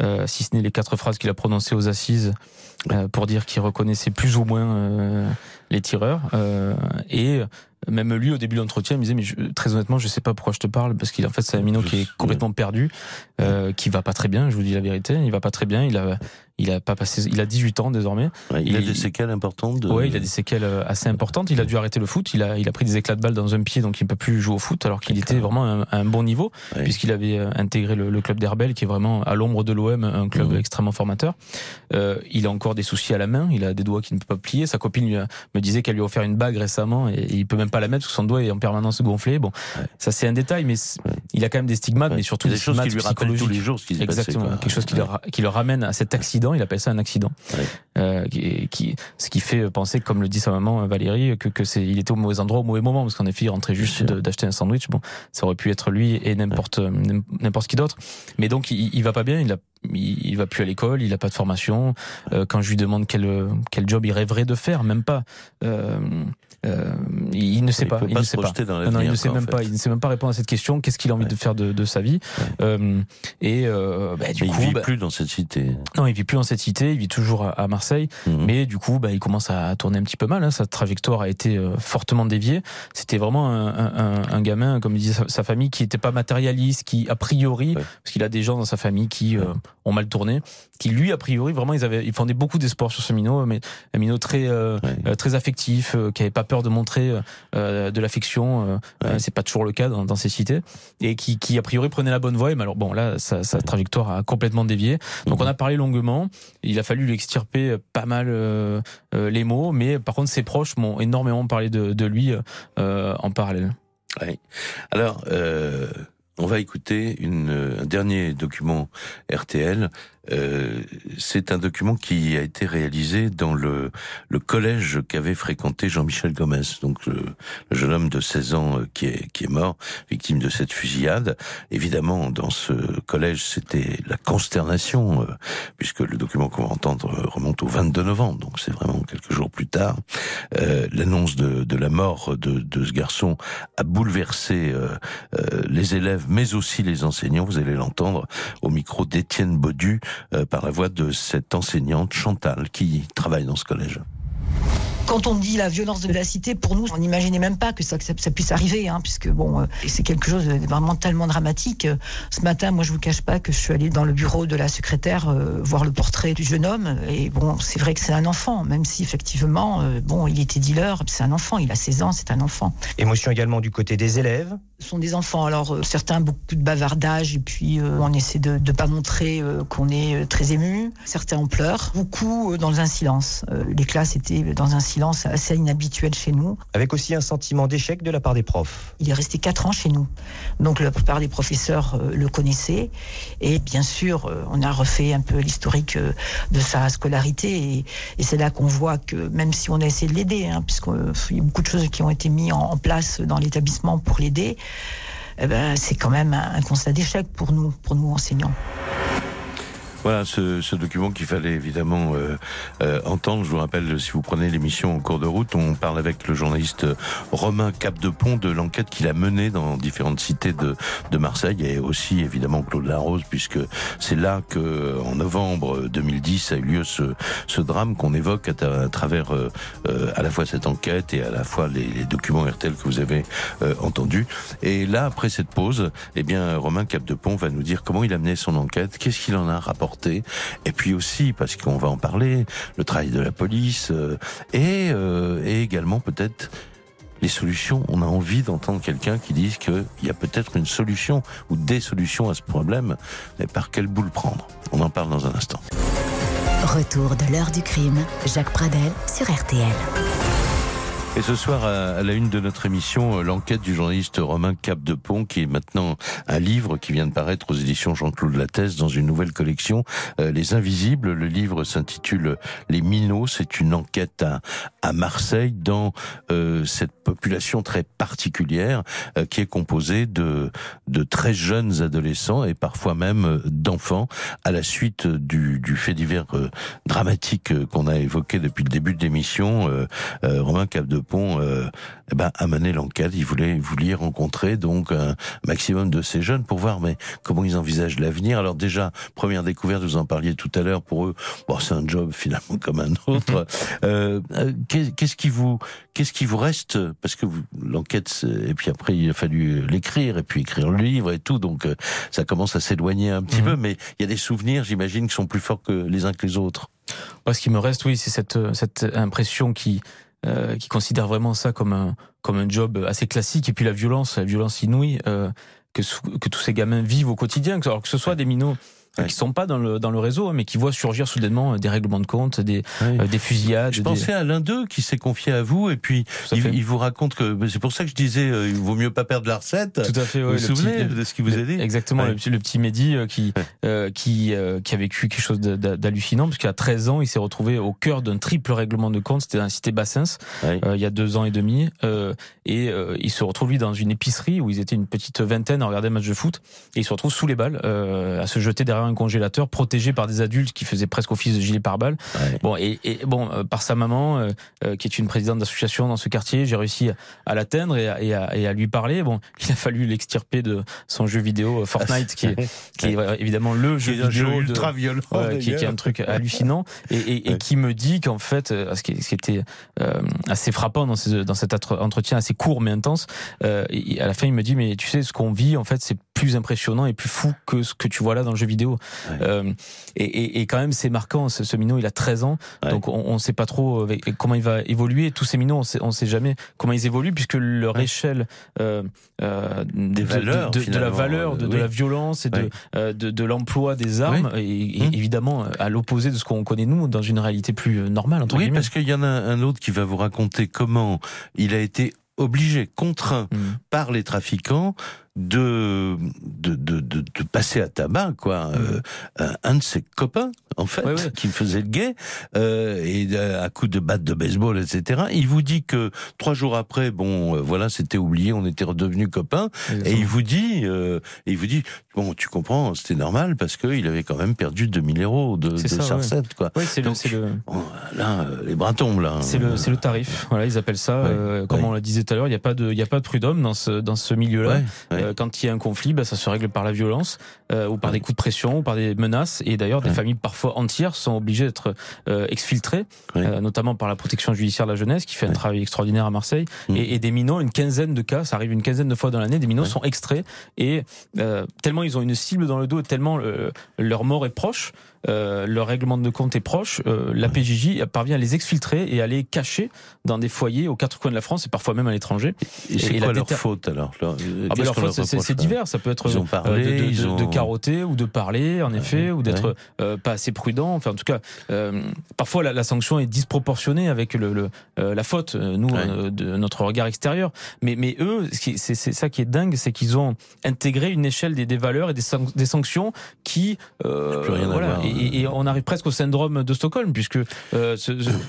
S4: euh, si ce n'est les quatre phrases qu'il a prononcées aux assises euh, pour dire qu'il reconnaissait plus ou moins euh, les tireurs. Euh, et même lui, au début de l'entretien, il me disait, mais je, très honnêtement, je sais pas pourquoi je te parle, parce qu'en fait, c'est un minot qui est complètement perdu, qui va pas très bien, je vous dis la vérité, il va pas très bien, il a, il a pas passé, il a 18 ans désormais.
S3: Ouais, il, a des séquelles importantes. De...
S4: Ouais, il a des séquelles assez importantes. Il a dû arrêter le foot. Il a, il a pris des éclats de balles dans un pied, donc il ne peut plus jouer au foot, alors qu'il était vraiment à un, un, bon niveau,
S3: Ouais.
S4: puisqu'il avait intégré le, le club d'Herbel, qui est vraiment à l'ombre de l'OM, un club extrêmement formateur. Il a encore des soucis à la main. Il a des doigts qui ne peuvent pas plier. Sa copine lui a- me disait qu'elle lui a offert une bague récemment et, il peut même pas la mettre parce que son doigt est en permanence gonflé. Bon, ça c'est un détail, mais il a quand même des stigmates,
S3: Ouais.
S4: mais surtout
S3: Des
S4: des,
S3: choses qui lui rappellent tous les jours ce qui passé,
S4: Exactement, quelque chose qui, le, ra- qui le ramène à cet accident. Il appelle ça un accident. Euh, qui, qui- ce qui fait penser, comme le dit sa maman Valérie, que, que c'est, il était au mauvais endroit au mauvais moment, parce qu'en effet, il rentrait juste d'acheter un sandwich. Bon, ça aurait pu être lui et n'importe n'importe qui d'autre. Mais donc, il, il va pas bien. Il a, il, va plus à l'école. Il a pas de formation. Euh, quand je lui demande quel quel job il rêverait de faire, même pas. Euh, euh, il, ne sait
S3: Il
S4: pas. il
S3: pas
S4: ne sait pas. Non, non, il ne sait
S3: en
S4: même
S3: fait.
S4: pas. Il ne sait même pas répondre à cette question. Qu'est-ce qu'il a envie de faire de, de sa vie Euh, Et euh, bah, du
S3: Mais il vit
S4: bah,
S3: plus dans cette cité.
S4: non, il vit plus dans cette cité, il vit toujours à, à Marseille,
S3: Mhm.
S4: mais du coup, bah, il commence à tourner un petit peu mal. Hein. Sa trajectoire a été euh, fortement déviée. C'était vraiment un, un- un- gamin, comme disait sa, sa famille, qui était pas matérialiste, qui a priori,
S3: Ouais.
S4: parce qu'il a des gens dans sa famille qui euh, ont mal tourné, qui lui a priori vraiment ils avaient, ils fondaient beaucoup d'espoir sur ce minot, mais un minot très euh,
S3: Ouais.
S4: euh, très affectif, euh, qui avait pas peur de montrer euh, de l'affection.
S3: Ouais.
S4: c'est pas toujours le cas dans, dans ces cités, et qui, qui a priori prenait la bonne voie. Mais alors bon, là, sa, sa trajectoire a complètement dévié. Donc
S3: Mhm.
S4: on a parlé longuement. Il a fallu lui extirper pas mal les mots, mais par contre ses proches m'ont énormément parlé de, de lui en parallèle.
S3: Ouais. Alors, euh, on va écouter une, un dernier document RTL. Euh, c'est un document qui a été réalisé dans le, le collège qu'avait fréquenté Jean-Michel Gomez, donc le, le jeune homme de 16 ans euh, qui est, qui est mort, victime de cette fusillade. Évidemment, dans ce collège, c'était la consternation, euh, puisque le document qu'on va entendre remonte au 22 novembre, donc c'est vraiment quelques jours plus tard. Euh, L'annonce de, de la mort de, de ce garçon a bouleversé les élèves, mais aussi les enseignants. Vous allez l'entendre au micro d'Étienne Baudu par la voix de cette enseignante Chantal qui travaille dans ce collège.
S12: Quand on dit la violence de la cité, pour nous, on n'imaginait même pas que ça, que ça, ça puisse arriver, hein, puisque bon, euh, c'est quelque chose de vraiment tellement dramatique. Euh, Ce matin, moi, je vous cache pas que je suis allée dans le bureau de la secrétaire euh, voir le portrait du jeune homme, et bon, c'est vrai que c'est un enfant, même si effectivement, euh, bon, il était dealer, c'est un enfant, il a 16 ans, c'est un enfant.
S13: Émotion également du côté des élèves.
S12: Ce sont des enfants, alors euh, certains beaucoup de bavardage, et puis on essaie de ne pas montrer qu'on est très ému. Certains en pleurent, beaucoup dans un silence. Les classes étaient dans un silence assez inhabituel chez nous.
S13: Avec aussi un sentiment d'échec de la part des profs.
S12: Il est resté quatre ans chez nous. Donc la plupart des professeurs euh, le connaissaient. Et bien sûr, euh, on a refait un peu l'historique euh, de sa scolarité. Et, et c'est là qu'on voit que même si on a essayé de l'aider, hein, puisqu'il y a beaucoup de choses qui ont été mises en, en place dans l'établissement pour l'aider, eh ben, c'est quand même un, un constat d'échec pour nous, pour nous enseignants.
S3: Voilà ce, document qu'il fallait évidemment euh, euh, entendre. Je vous rappelle, si vous prenez l'émission en cours de route, on parle avec le journaliste Romain Capdepont de l'enquête qu'il a menée dans différentes cités de, Marseille et aussi évidemment Claude Larose, puisque c'est là que en novembre 2010 a eu lieu ce, drame qu'on évoque à, travers euh, euh, à la fois cette enquête et à la fois les, les documents RTL que vous avez euh, entendus. Et là, après cette pause, eh bien Romain Capdepont va nous dire comment il a mené son enquête, qu'est-ce qu'il en a rapporté et puis aussi, parce qu'on va en parler, le travail de la police, euh, et, euh, et également peut-être les solutions. On a envie d'entendre quelqu'un qui dise qu'il y a peut-être une solution ou des solutions à ce problème, mais par quel bout le prendre? On en parle dans un instant.
S1: Retour de l'heure du crime, Jacques Pradel sur RTL.
S3: Et ce soir, à la une de notre émission, euh, l'enquête du journaliste Romain Capdepont, qui est maintenant un livre qui vient de paraître aux éditions Jean-Claude Lattès dans une nouvelle collection, euh, Les Invisibles. Le livre s'intitule Les Minots. C'est une enquête à, à Marseille dans euh, cette population très particulière euh, qui est composée de, de très jeunes adolescents et parfois même euh, d'enfants à la suite du, du fait divers euh, dramatique euh, qu'on a évoqué depuis le début de l'émission. Euh, Romain Capdepont Depont euh, eh ben, a mené l'enquête. Il voulait, vous rencontrer donc un maximum de ces jeunes pour voir mais comment ils envisagent l'avenir. Alors déjà, première découverte, vous en parliez tout à l'heure. Pour eux, bon, c'est un job finalement comme un autre. euh, euh qu'est-ce qui vous, qu'est-ce qui vous reste? Parce que l'enquête, et puis après il a fallu l'écrire et puis écrire le livre et tout, donc euh, ça commence à s'éloigner un petit peu. Mais il y a des souvenirs, j'imagine, qui sont plus forts que les uns que les autres.
S4: ce qui me reste, oui, c'est cette, cette impression qui euh, qui considère vraiment ça comme un comme un job assez classique. Et puis la violence, la violence inouïe euh, que que tous ces gamins vivent au quotidien, alors que ce soit des minots ouais. qui sont pas dans le dans le réseau, hein, mais qui voient surgir soudainement euh, des règlements de compte, des euh, des fusillades.
S3: Je pensais à l'un d'eux qui s'est confié à vous et puis il, vous raconte que c'est pour ça que je disais euh, il vaut mieux pas perdre la recette.
S4: Tout à fait.
S3: vous vous souvenez de ce qu'il vous a dit
S4: Exactement. Le, le, petit Mehdi qui qui qui a vécu quelque chose d'hallucinant parce qu'à 13 ans il s'est retrouvé au cœur d'un triple règlement de compte. C'était dans la cité Bassins il y a deux ans et demi et il se retrouve lui dans une épicerie où ils étaient une petite vingtaine à regarder un match de foot et il se retrouve sous les balles à se jeter derrière un congélateur protégé par des adultes qui faisaient presque office de gilet pare-balles. Bon et, et, bon euh, par sa maman euh, euh, qui est une présidente d'association dans ce quartier, j'ai réussi à l'atteindre et, et, et, à lui parler. Bon, il a fallu l'extirper de son jeu vidéo Fortnite qui est, qui est évidemment le jeu vidéo
S3: jeu ultra violent,
S4: qui, qui, est un truc hallucinant et, et qui me dit qu'en fait ce qui, ce qui était assez frappant dans, ces, dans cet entretien assez court mais intense, à la fin il me dit mais tu sais ce qu'on vit en fait c'est plus impressionnant et plus fou que ce que tu vois là dans le jeu vidéo. Euh, et, et, et, quand même, c'est marquant. Ce, ce, minot, il a 13 ans, donc on ne sait pas trop euh, comment il va évoluer. Tous ces minots, on sait, on sait jamais comment ils évoluent puisque leur échelle euh,
S3: euh, des de, valeurs,
S4: de, de, la valeur, de, la violence et de, l'emploi des armes, et, hum. évidemment à l'opposé de ce qu'on connaît nous dans une réalité plus normale. Entre
S3: oui, parce qu'il y en a un autre qui va vous raconter comment il a été obligé, contraint mmh. par les trafiquants de de, de, de, de passer à tabac quoi. Mmh. euh, un de ses copains en fait ouais, ouais. qui faisait le gay euh, et à coup de batte de baseball etc il vous dit que trois jours après bon euh, voilà c'était oublié on était redevenus copains Exactement. et il vous dit euh, il vous dit bon tu comprends c'était normal parce que il avait quand même perdu 2000 euros de, de sa recette quoi.
S4: Oui, c'est le, le...
S3: Bon, là les bras tombent là
S4: c'est le c'est le tarif. Voilà ils appellent ça euh, comme on le disait tout à l'heure il n'y a pas de il y a pas de prud'homme dans ce dans ce milieu là euh, quand il y a un conflit, bah, ça se règle par la violence euh, ou par des coups de pression ou par des menaces. Et d'ailleurs, des familles parfois entières sont obligées d'être euh, exfiltrées, notamment par la protection judiciaire de la jeunesse qui fait un travail extraordinaire à Marseille. Mmh. Et, et, des minots, une quinzaine de cas, ça arrive une quinzaine de fois dans l'année, des minots sont extraits et tellement ils ont une cible dans le dos, tellement euh, leur mort est proche. Euh, leur règlement de compte est proche, euh, la PJJ parvient à les exfiltrer et à les cacher dans des foyers aux quatre coins de la France et parfois même à l'étranger.
S3: Et, et c'est quoi leur faute alors leur,
S4: ah bah leur faute, c'est divers. Ça peut être
S3: ils ont parlé,
S4: de, de,
S3: ils ont...
S4: de, carotter ou de parler, en effet, ou d'être ouais. euh, pas assez prudent. Enfin, en tout cas, euh, parfois la, la, sanction est disproportionnée avec le, le euh, la faute. Nous, ouais. de notre regard extérieur. Mais, mais eux, c'est ça qui est dingue, c'est qu'ils ont intégré une échelle des, des valeurs et des, san des sanctions qui, voilà, et, on arrive presque au syndrome de Stockholm, puisque euh,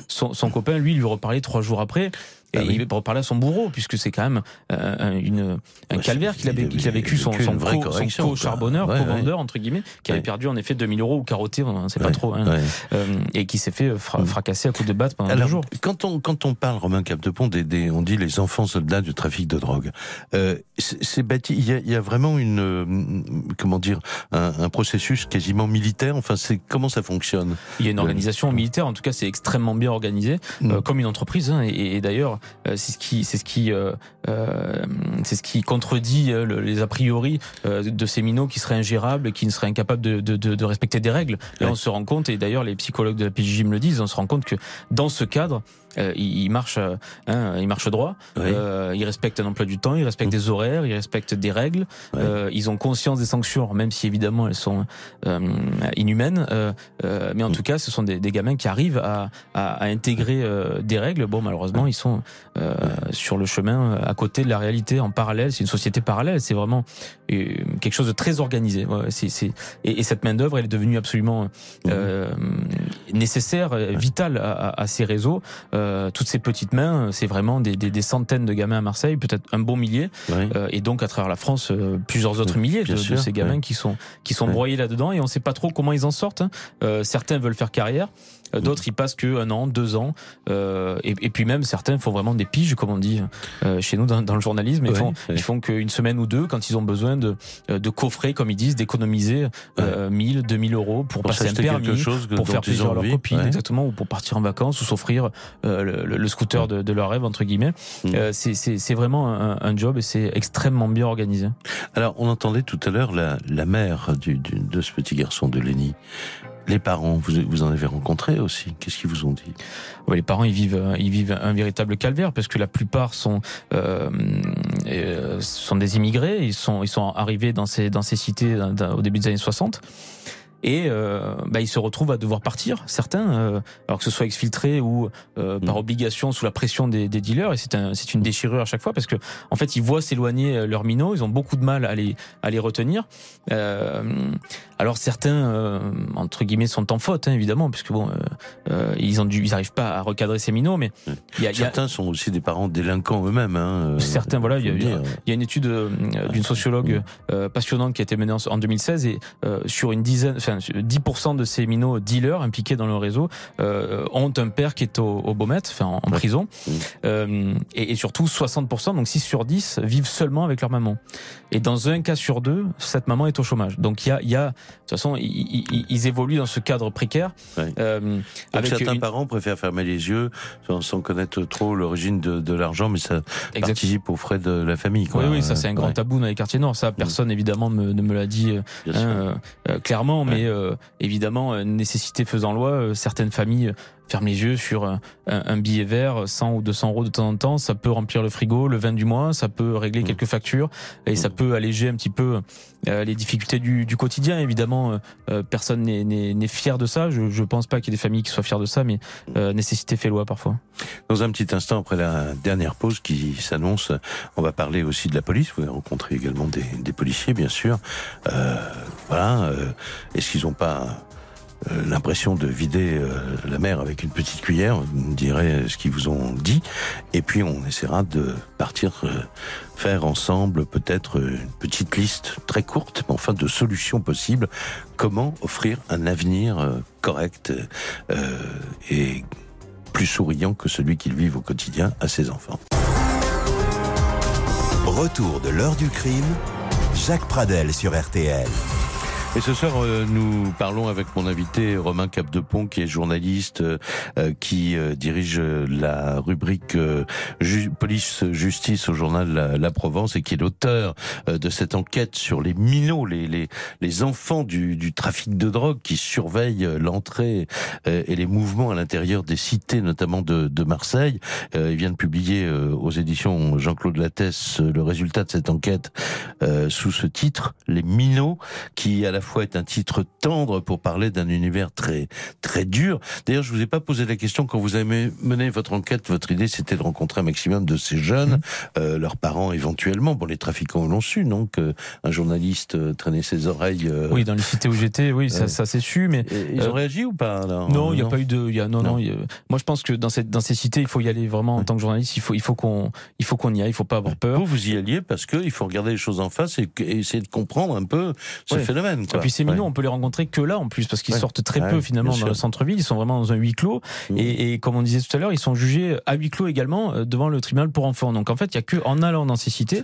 S4: son, son, copain, lui, lui reparlait trois jours après. Et ah oui. il reparler à son bourreau, puisque c'est quand même euh, une, un ouais, calvaire qu'il a, qu a, vécu, son, son, co, son co-charbonneur, ouais, co-vendeur, ouais. entre guillemets, qui avait perdu en effet 2000 euros ou carotté, on ne sait pas trop, hein, euh, et qui s'est fait fra mm. fracasser à coups de batte pendant Alors, deux jours.
S3: Quand on, quand on parle, Romain Capdepont, des, des, on dit les enfants soldats du trafic de drogue, euh, c'est bâti, il y, a, y a, vraiment une, euh, comment dire, un, un, processus quasiment militaire, enfin, c'est comment ça fonctionne?
S4: Il y a une organisation militaire, en tout cas, c'est extrêmement bien organisé, mm. comme une entreprise, hein, et, et d'ailleurs, euh, c'est ce qui c'est ce qui euh, euh, c'est ce qui contredit euh, les a priori euh, de ces minots qui seraient ingérables qui ne seraient incapables de, de, de, de respecter des règles. Là, ouais. on se rend compte et d'ailleurs les psychologues de la PJJ me le disent, on se rend compte que dans ce cadre, euh, il, il, marche, hein, il marche droit. Oui. Euh, il respecte un emploi du temps, il respecte mmh. des horaires, il respecte des règles. Euh, ils ont conscience des sanctions, même si évidemment elles sont inhumaines. mais en mmh. tout cas, ce sont des, des gamins qui arrivent à, à, à intégrer des règles. Bon, malheureusement, ils sont sur le chemin à côté de la réalité, en parallèle. C'est une société parallèle. C'est vraiment quelque chose de très organisé. C est, c est... Et, et, cette main d'œuvre, elle est devenue absolument mmh. Nécessaire, vitale à, à, ces réseaux. Euh, toutes ces petites mains, c'est vraiment des, des, des, centaines de gamins à Marseille, peut-être un bon millier, oui. euh, et donc à travers la France, euh, plusieurs autres milliers de, sûr, de, ces gamins oui. qui sont qui sont broyés là-dedans, et on ne sait pas trop comment ils en sortent. Hein. Euh, certains veulent faire carrière. Euh, D'autres, ils passent que un an, deux ans. Euh, et, et puis même, certains font vraiment des piges, comme on dit euh, chez nous dans, dans le journalisme. Ils
S3: Ouais,
S4: font,
S3: ouais.
S4: ils font qu'une semaine ou deux quand ils ont besoin de, euh, de coffrer, comme ils disent, d'économiser euh, 1000, 2000 euros pour,
S3: Pour
S4: passer un permis,
S3: quelque chose que-
S4: pour faire plaisir à leur
S3: envie,
S4: copine,
S3: ouais.
S4: exactement, ou pour partir en vacances ou s'offrir euh, le, le- le scooter de, de leur rêve, entre guillemets.
S3: Mm.
S4: Euh, c'est vraiment un, un job et c'est extrêmement bien organisé.
S3: Alors, on entendait tout à l'heure la, la mère du, du- de ce petit garçon de Lenny. Les parents, vous, vous en avez rencontré aussi. Qu'est-ce qu'ils vous ont dit?
S4: Ouais, les parents, ils vivent, euh, ils vivent un véritable calvaire parce que la plupart sont euh, euh, sont des immigrés. Ils sont ils sont arrivés dans ces dans ces cités dans- au début des années 60. Et euh, bah, ils se retrouvent à devoir partir, certains, euh, alors que ce soit exfiltré ou euh, par obligation sous la pression des, des dealers. Et c'est un, c'est une déchirure à chaque fois parce que en fait ils voient s'éloigner euh, leurs minots, ils ont beaucoup de mal à les à les retenir. Alors certains euh, entre guillemets sont en faute hein, évidemment puisque bon euh, euh, ils ont dû ils arrivent pas à recadrer ces minots, mais y a, il y a-
S3: Certains sont aussi des parents délinquants eux-mêmes. Hein, euh,
S4: Certains, voilà, il y, y a- une étude euh, d'une sociologue euh, passionnante qui a été menée en, en 2016 et euh, sur une dizaine, enfin 10% de ces minots dealers impliqués dans le réseau euh, ont un père qui est au, au Beaumet, enfin en, en prison, Euh, et, et surtout 60%, donc 6 sur 10 vivent seulement avec leur maman. Et dans un cas sur deux, cette maman est au chômage. Donc il y a, y a, toute façon, ils, ils- ils évoluent dans ce cadre précaire. Euh,
S3: Donc
S4: avec
S3: certains
S4: une-
S3: parents préfèrent fermer les yeux sans, sans connaître trop l'origine de, de l'argent, mais ça participe aux frais de la famille. Quoi.
S4: Oui, oui, ça c'est un grand
S3: Ouais.
S4: tabou dans les quartiers nord. Ça, personne évidemment me- ne me l'a dit euh, hein, euh, euh, clairement, mais euh, évidemment, euh, nécessité faisant loi, euh, certaines familles ferment les yeux sur euh, un, un billet vert, 100 ou 200 euros de temps en temps. Ça peut remplir le frigo, le vin du mois, ça peut régler quelques factures et ça peut alléger un petit peu euh, les difficultés du, du quotidien. Évidemment, euh, personne n'est- fier de ça. Je, je pense pas qu'il y ait des familles qui soient fières de ça, mais euh, nécessité fait loi parfois.
S3: Dans un petit instant, après la dernière pause qui s'annonce, on va parler aussi de la police. Vous avez rencontré également des, des policiers, bien sûr. Voilà. Est-ce qu'ils n'ont pas l'impression de vider euh, la mer avec une petite cuillère Vous me direz ce qu'ils vous ont dit. Et puis, on essaiera de partir euh, faire ensemble peut-être une petite liste très courte, mais enfin de solutions possibles. Comment offrir un avenir euh, correct euh, et plus souriant que celui qu'ils vivent au quotidien à ses enfants.
S2: Retour de l'heure du crime, Jacques Pradel sur RTL.
S3: Et ce soir, euh, nous parlons avec mon invité Romain Capdepont, qui est journaliste, euh, euh, qui euh, dirige euh, la rubrique euh, ju- police-justice au journal la, Provence et qui est l'auteur de cette enquête sur les minots, les, les, les enfants du, du trafic de drogue qui surveillent l'entrée et les mouvements à l'intérieur des cités, notamment de, de Marseille. Il vient de publier aux éditions Jean-Claude Lattès le résultat de cette enquête sous ce titre, Les minots, qui à la fois est un titre tendre pour parler d'un univers très très dur. D'ailleurs, je vous ai pas posé la question quand vous avez mené votre enquête. Votre idée, c'était de rencontrer un maximum de ces jeunes, euh, leurs parents éventuellement. Bon, les trafiquants l'ont su, non Que un journaliste euh, traînait ses oreilles. euh,
S4: Oui, dans les cités où j'étais, oui, ça, ça s'est su, mais
S3: ils ont réagi ou pas alors
S4: Non, il n'y a pas eu de. il Y a, non, non.
S3: Non.
S4: il y a- moi, je pense que dans, cette, dans ces cités, il faut y aller vraiment en tant que journaliste. Il faut, il faut qu'on, il faut qu'on y aille. Il faut pas avoir peur.
S3: Vous, vous y alliez parce qu'il faut regarder les choses en face et, et essayer de comprendre un peu ce
S4: Ouais.
S3: phénomène. Quoi.
S4: Et puis ces minots,
S3: Ouais.
S4: on peut les rencontrer que là en plus parce qu'ils
S3: Ouais.
S4: sortent très
S3: Ouais,
S4: peu finalement dans le centre-ville. Ils sont vraiment dans un huis clos et, et comme on disait tout à l'heure, ils sont jugés à huis clos également euh, devant le tribunal pour enfants. Donc en fait, il y a que en allant dans ces cités.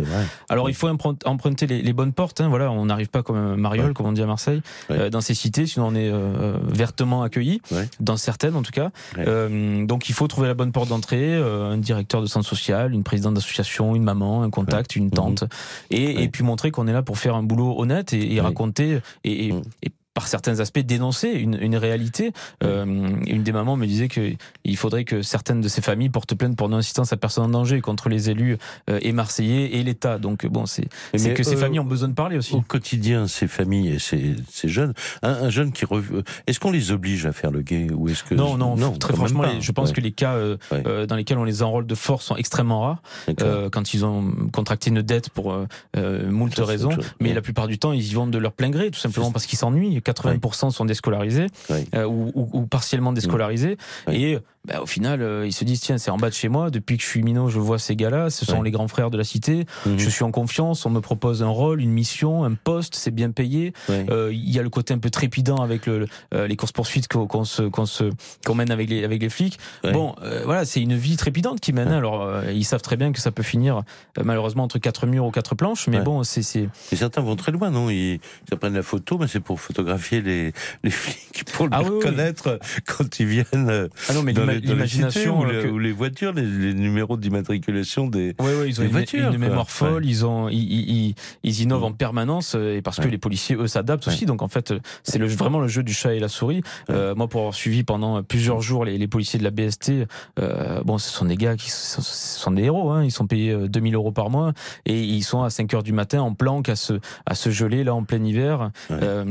S4: Alors il faut emprunter, les, les bonnes portes. Hein, voilà, on n'arrive pas comme un mariole, comme on dit à Marseille, euh, dans ces cités, sinon on est euh, vertement accueilli dans certaines en tout cas. Euh, donc il faut trouver la bonne porte d'entrée, euh, un directeur de centre social, une présidente d'association, une maman, un contact, une tante, et, et puis montrer qu'on est là pour faire un boulot honnête et, et raconter et, et- et par certains aspects dénoncer une, une réalité. Euh, une des mamans me disait que il faudrait que certaines de ces familles portent plainte pour non-assistance à personne en danger contre les élus euh, et marseillais et l'État. Donc bon, c'est que ces
S3: euh,
S4: familles ont besoin de parler aussi.
S3: Au quotidien, ces familles et ces, ces jeunes, un, un jeune qui rev... est-ce qu'on les oblige à faire le gay ou est-ce que
S4: Non, non, très franchement,
S3: pas.
S4: je pense
S3: Ouais.
S4: que les cas euh, euh, dans lesquels on les enrôle de force sont extrêmement rares. Euh, quand ils ont contracté une dette pour moult raisons, mais
S3: Ouais.
S4: la plupart du temps, ils y vont de leur plein gré, tout simplement parce qu'ils s'ennuient. 80% sont déscolarisés euh, ou, ou- ou partiellement déscolarisés. Et bah, au final, euh, ils se disent tiens, c'est en bas de chez moi. Depuis que je suis minot, je vois ces gars-là. Ce sont
S3: Ouais.
S4: les grands frères de la cité.
S3: Mhm.
S4: Je suis en confiance. On me propose un rôle, une mission, un poste. C'est bien payé.
S3: Ouais.
S4: Euh, Il y a le côté un peu trépidant avec le, le- euh, les courses poursuites qu'on se qu'on se qu'on mène avec les avec les flics.
S3: Ouais.
S4: Bon, voilà, c'est une vie trépidante qui mène. Alors, ils savent très bien que ça peut finir malheureusement entre quatre murs ou quatre planches. Mais bon, c'est c'est
S3: Et certains vont très loin, non? Ils, ils prennent la photo, mais c'est pour photographier les, les flics, pour
S4: Ah oui, oui.
S3: reconnaître quand ils viennent
S4: ah non, mais
S3: dans, les,
S4: l'imagination
S3: ou,
S4: euh,
S3: les,
S4: que-
S3: ou les voitures, les, les numéros d'immatriculation des...
S4: Oui, oui, ils ont
S3: des
S4: une,
S3: voitures,
S4: une mémoire folle,
S3: Ouais.
S4: ils, ont, ils, ils, ils- innovent
S3: Mm.
S4: en permanence euh, et parce que
S3: Ouais.
S4: les policiers, eux, s'adaptent aussi. Donc en fait, euh, c'est le, vraiment le jeu du chat et la souris. Euh, moi, pour avoir suivi pendant plusieurs jours les, les policiers de la BST, euh, bon, ce sont des gars qui sont, ce sont des héros. Hein, ils sont payés euh, 2000 euros par mois et ils sont à 5 heures du matin en planque à se, à se geler là en plein hiver
S3: Ouais.
S4: euh,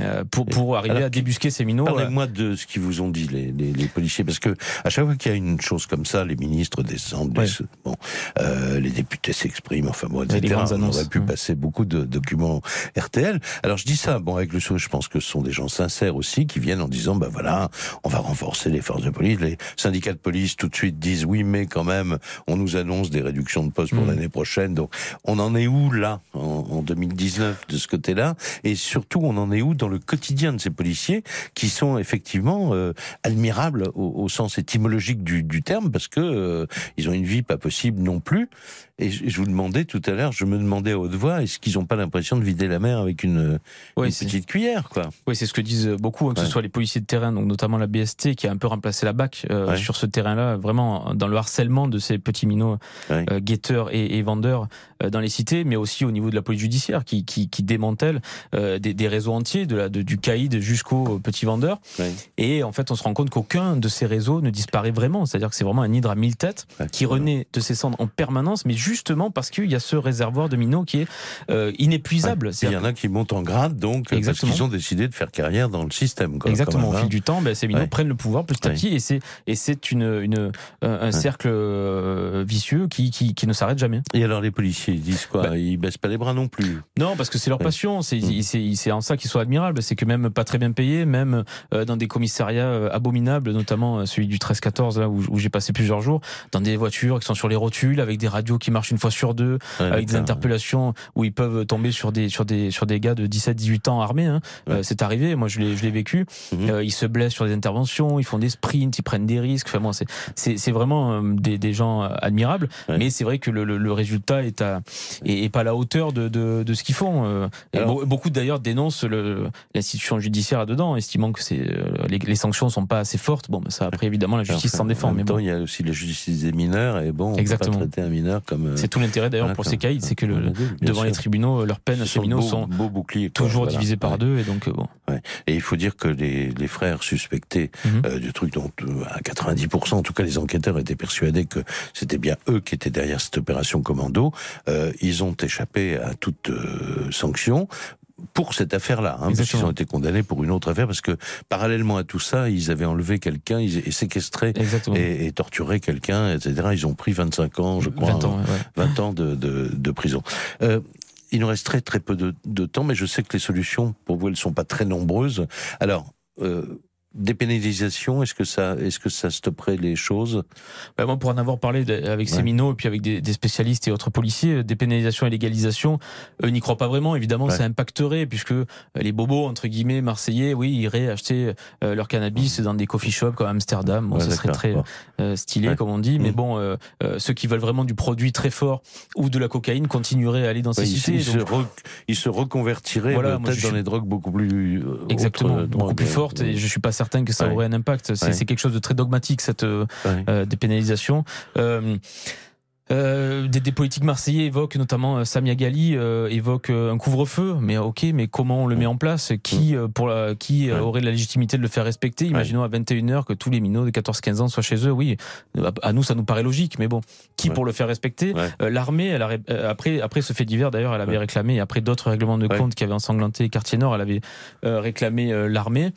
S4: euh, pour, pour arriver
S3: Alors,
S4: à débusquer ces minots. euh,
S3: Parlez-moi de ce qu'ils vous ont dit, les, les, les policiers, parce que à chaque fois qu'il y a une chose comme ça, les ministres descendent,
S4: Ouais.
S3: les, bon, euh, les députés s'expriment, enfin bon, etc. On aurait pu passer beaucoup de documents RTL. Alors je dis ça, bon, avec le sourire, je pense que ce sont des gens sincères aussi qui viennent en disant, ben voilà, on va renforcer les forces de police. Les syndicats de police tout de suite disent oui, mais quand même, on nous annonce des réductions de postes pour
S4: Mm.
S3: l'année prochaine. Donc on en est où là en, en 2019 de ce côté-là? Et surtout, on en est où dans le quotidien de ces policiers qui sont effectivement euh, admirables au, au sens étymologique du, du terme parce que euh, ils ont une vie pas possible non plus. Et je, je vous demandais tout à l'heure, je me demandais à haute voix, est-ce qu'ils n'ont pas l'impression de vider la mer avec une,
S4: Oui,
S3: une
S4: c'est-
S3: petite cuillère, quoi?
S4: Oui, c'est ce que disent beaucoup, hein, que
S3: Ouais.
S4: ce soit les policiers de terrain, donc notamment la BST, qui a un peu remplacé la BAC euh,
S3: Ouais.
S4: sur ce terrain-là, vraiment dans le harcèlement de ces petits minots
S3: Ouais.
S4: euh, guetteurs et, et vendeurs euh, dans les cités, mais aussi au niveau de la police judiciaire, qui, qui, qui démantèle des, des réseaux entiers, de la, de, du caïd jusqu'aux petits vendeurs. Et en fait, on se rend compte qu'aucun de ces réseaux ne disparaît vraiment. C'est-à-dire que c'est vraiment un hydre à mille têtes qui renaît de ses cendres en permanence, mais justement parce qu'il y a ce réservoir de minots qui est euh, inépuisable.
S3: Il y en a qui montent en grade, donc, parce
S4: Exactement.
S3: qu'ils ont décidé de faire carrière dans le système. Quoi,
S4: Exactement. Au fil
S3: hein.
S4: du temps, ben, ces minots
S3: Ouais.
S4: prennent le pouvoir petit à petit, et c'est et c'est une, une un, cercle euh, vicieux qui qui, qui ne s'arrête jamais.
S3: Et alors les policiers, ils disent quoi?
S4: Bah-
S3: Ils baissent pas les bras non plus.
S4: Non, parce que c'est leur passion. C'est
S3: Mm.
S4: c'est c'est en ça qu'ils sont admirables. C'est que même pas très bien payés, même euh, dans des commissariats euh, abominables, notamment euh, celui du 13-14 là où, où j'ai passé plusieurs jours, dans des voitures qui sont sur les rotules avec des radios qui marchent une fois sur deux,
S3: Ouais,
S4: avec des interpellations où ils peuvent tomber sur des sur des sur des gars de 17-18 ans armés. Hein.
S3: Ouais.
S4: Euh, c'est arrivé. Moi, je l'ai je l'ai vécu.
S3: Mhm.
S4: Euh, ils se blessent sur des interventions, ils font des sprints, ils prennent des risques. Enfin bon, c'est c'est c'est vraiment euh, des des gens admirables.
S3: Ouais.
S4: Mais c'est vrai que le, le, le résultat est à est, est pas à la hauteur de de, de ce qu'ils font.
S3: Alors-
S4: beaucoup d'ailleurs dénoncent le l'institution judiciaire là-dedans, estimant que c'est les, les sanctions sont pas assez fortes. Bon, ben ça après évidemment la justice s'en défend,
S3: En
S4: mais
S3: temps,
S4: bon.
S3: il y a aussi la justice des mineurs, et bon, on
S4: Exactement.
S3: peut pas traiter un mineur comme. Euh,
S4: C'est tout l'intérêt d'ailleurs pour ces caïds, c'est que le, devant
S3: sûr.
S4: les tribunaux, leurs peines à
S3: sont quoi,
S4: toujours
S3: voilà.
S4: divisées par
S3: Ouais.
S4: deux, et donc euh, bon.
S3: Et il faut dire que les, les frères suspectés
S4: Mhm.
S3: euh, du truc dont euh, à 90%, en tout cas les enquêteurs étaient persuadés que c'était bien eux qui étaient derrière cette opération commando, euh, ils ont échappé à toute euh, sanction pour cette affaire-là, hein, parce qu'ils ont été condamnés pour une autre affaire, parce que parallèlement à tout ça, ils avaient enlevé quelqu'un, ils et séquestré et, et torturé quelqu'un, etc. Ils ont pris 25 ans, je crois,
S4: 20 ans, ouais, ouais.
S3: 20 ans de, de, de prison. Euh, il nous reste très très peu de, de temps, mais je sais que les solutions pour vous elles sont pas très nombreuses. Alors, euh, dépénalisation, est-ce que ça, est-ce que ça stopperait les choses?
S4: Bah, moi, pour en avoir parlé avec
S3: Ouais.
S4: minots et puis avec des, des spécialistes et autres policiers, euh, dépénalisation et légalisation, eux n'y croient pas vraiment. Évidemment,
S3: Ouais.
S4: ça impacterait puisque euh, les bobos entre guillemets marseillais, oui, iraient acheter euh, leur cannabis dans des coffee shops comme Amsterdam. Bon, ça serait très euh, stylé comme on dit, mais
S3: Mhm.
S4: bon, euh, ceux qui veulent vraiment du produit très fort ou de la cocaïne continueraient à aller dans ces
S3: ils,
S4: cités.
S3: ils se
S4: donc-
S3: re- ils se reconvertiraient
S4: Voilà,
S3: peut-être dans
S4: suis-
S3: les drogues beaucoup plus
S4: Exactement,
S3: autres,
S4: beaucoup plus
S3: drogues,
S4: forte
S3: euh,
S4: et je suis pas certain que ça
S3: Ouais.
S4: aurait un impact. C'est
S3: Ouais.
S4: quelque chose de très dogmatique cette euh, euh, dépénalisation. Euh, euh, des, des politiques marseillais évoquent notamment euh, Samia Gali euh, évoque euh, un couvre-feu, mais ok, mais comment on le met en place? Qui euh, pour la, qui
S3: Ouais.
S4: aurait la légitimité de le faire respecter? Imaginons à 21h que tous les minots de 14-15 ans soient chez eux. Oui, à, nous ça nous paraît logique, mais bon, qui
S3: Ouais.
S4: pour le faire respecter?
S3: Ouais.
S4: Euh, L'armée, elle a après après ce fait divers d'ailleurs, elle avait
S3: Ouais.
S4: réclamé après d'autres règlements de
S3: Ouais.
S4: compte qui avaient ensanglanté Quartier Nord, elle avait réclamé l'armée,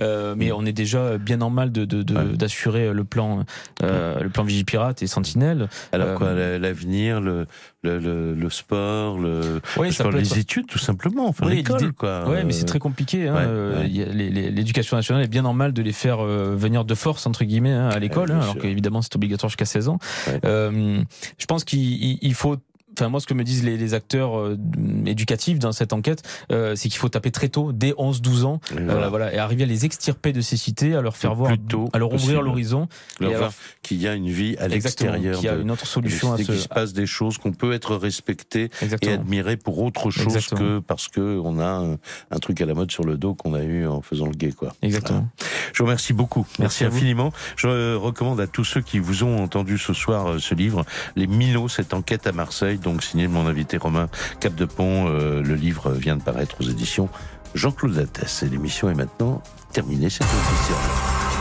S4: Euh, mais on est déjà bien en mal de
S3: Mm. Ouais.
S4: d'assurer le plan euh, le plan Vigipirate et Sentinelle.
S3: Alors quoi la- l'avenir, le, le, le, le sport, le,
S4: Oui,
S3: le
S4: ça
S3: sport,
S4: peut
S3: les
S4: être-
S3: études tout simplement, enfin
S4: Oui,
S3: l'école quoi.
S4: Ouais, mais c'est très compliqué. hein.
S3: ouais,
S4: Euh,
S3: ouais.
S4: L'éducation nationale est bien normale de les faire euh, venir de force entre guillemets hein, à l'école,
S3: bien
S4: hein, alors qu'évidemment c'est obligatoire jusqu'à 16 ans.
S3: Ouais.
S4: Euh, je pense qu'il il- il faut. Enfin, moi, ce que me disent les, les acteurs euh, éducatifs dans cette enquête, euh, c'est qu'il faut taper très tôt, dès 11-12 ans,
S3: Et voilà.
S4: voilà, et arriver à les extirper de ces cités, à leur faire voir,
S3: plus tôt
S4: à leur ouvrir l'horizon,
S3: leur voir
S4: leur-
S3: qu'il y a une vie à l'extérieur.
S4: qu'il y a une autre solution à
S3: qu'il
S4: ce-
S3: se passe des choses, qu'on peut être respecté et admiré pour autre chose
S4: Exactement.
S3: que parce que on a un, un truc à la mode sur le dos qu'on a eu en faisant le gay, quoi.
S4: Exactement.
S3: Je vous remercie beaucoup. Merci, infiniment. Je euh, recommande à tous ceux qui vous ont entendu ce soir ce livre, Les Minots, cette enquête à Marseille, donc signé de mon invité Romain Capdepont. Euh, le livre vient de paraître aux éditions Jean-Claude Lattès. Et l'émission est maintenant terminée. C'est officiel.